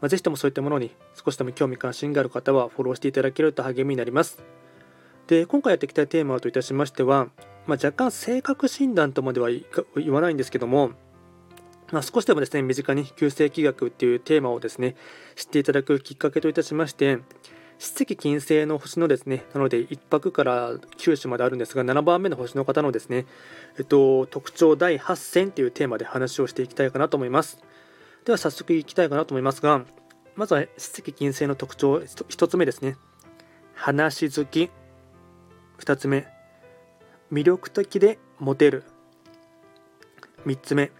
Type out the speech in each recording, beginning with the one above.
まあ、ぜひともそういったものに少しでも興味関心がある方はフォローしていただけると励みになります。で、今回やっていきたいテーマといたしましては、まあ、若干性格診断とまでは言わないんですけども、まあ、少しでもですね、身近に旧世紀学っていうテーマをですね、知っていただくきっかけといたしまして、七石金星の星のですね、なので1泊から9種まであるんですが、7番目の星の方のですね、えっと、特徴第8選というテーマで話をしていきたいかなと思います。では早速いきたいかなと思いますが、まずは七石金星の特徴1つ目ですね。話好き。2つ目。魅力的でモテる。3つ目。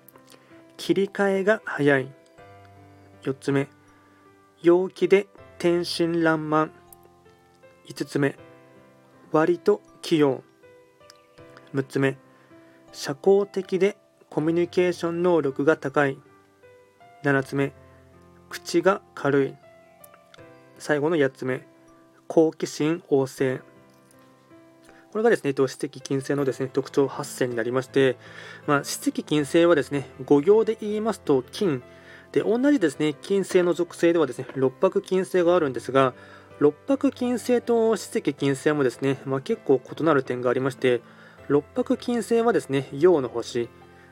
切り替えが早い。4つ目。陽気で天真爛漫。5つ目。割と器用。6つ目。社交的でコミュニケーション能力が高い。7つ目口が軽い。最後の8つ目。好奇心旺盛。これがですね、史跡金星のですね特徴8選になりまして、まあ、史跡金星はですね、5行で言いますと金、で同じですね、金星の属性ではですね、六白金星があるんですが、六白金星と史跡金星もですね、まあ、結構異なる点がありまして、六白金星はですね、陽の星、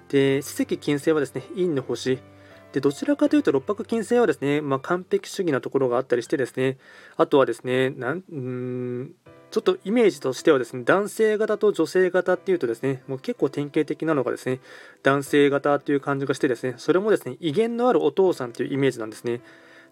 で、史跡金星はですね、陰の星、でどちらかというと、六白金星はですね、まあ、完璧主義なところがあったりしてですね、あとはですね、なんうんちょっとイメージとしてはですね、男性型と女性型っていうとですね、もう結構典型的なのがですね、男性型っていう感じがしてですね、それもですね、威厳のあるお父さんというイメージなんですね。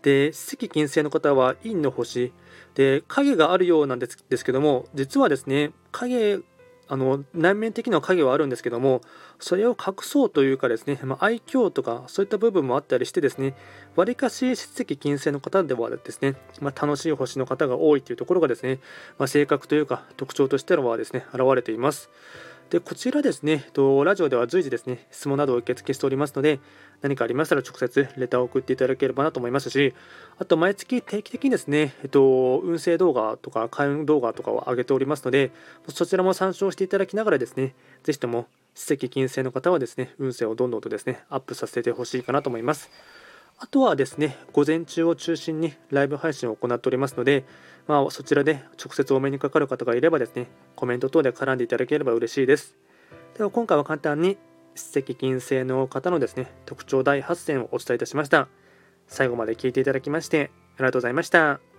で、赤金星の方は陰の星で、影があるようなんですですけども、実はですね、影あの内面的な影はあるんですけどもそれを隠そうというかですね、まあ、愛嬌とかそういった部分もあったりしてですねわりかし出席金星の方ではですね、まあ、楽しい星の方が多いというところがですね、まあ、性格というか特徴としてはですね現れています。でこちらですねと、ラジオでは随時ですね、質問などを受け付けしておりますので、何かありましたら直接レターを送っていただければなと思いますし、あと毎月定期的にですね、えっと、運勢動画とか開運動画とかを上げておりますので、そちらも参照していただきながらですね、ぜひとも、史跡金星の方はですね、運勢をどんどんとですね、アップさせてほしいかなと思います。あとはですね、午前中を中心にライブ配信を行っておりますので、まあ、そちらで直接お目にかかる方がいればですね、コメント等で絡んでいただければ嬉しいです。では今回は簡単に歯石金星の方のですね、特徴第8選をお伝えいたしました。最後まで聞いていただきましてありがとうございました。